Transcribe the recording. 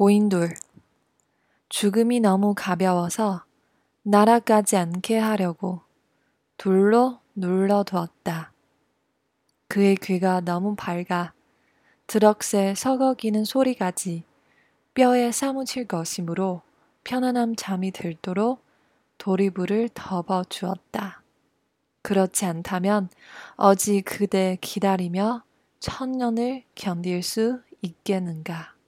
고인돌. 죽음이 너무 가벼워서 날아가지 않게 하려고 돌로 눌러두었다. 그의 귀가 너무 밝아 드럭새 서거기는 소리가지 뼈에 사무칠 것이므로 편안함 잠이 들도록 도리불을 덮어 주었다. 그렇지 않다면 어찌 그대 기다리며 천년을 견딜 수 있겠는가.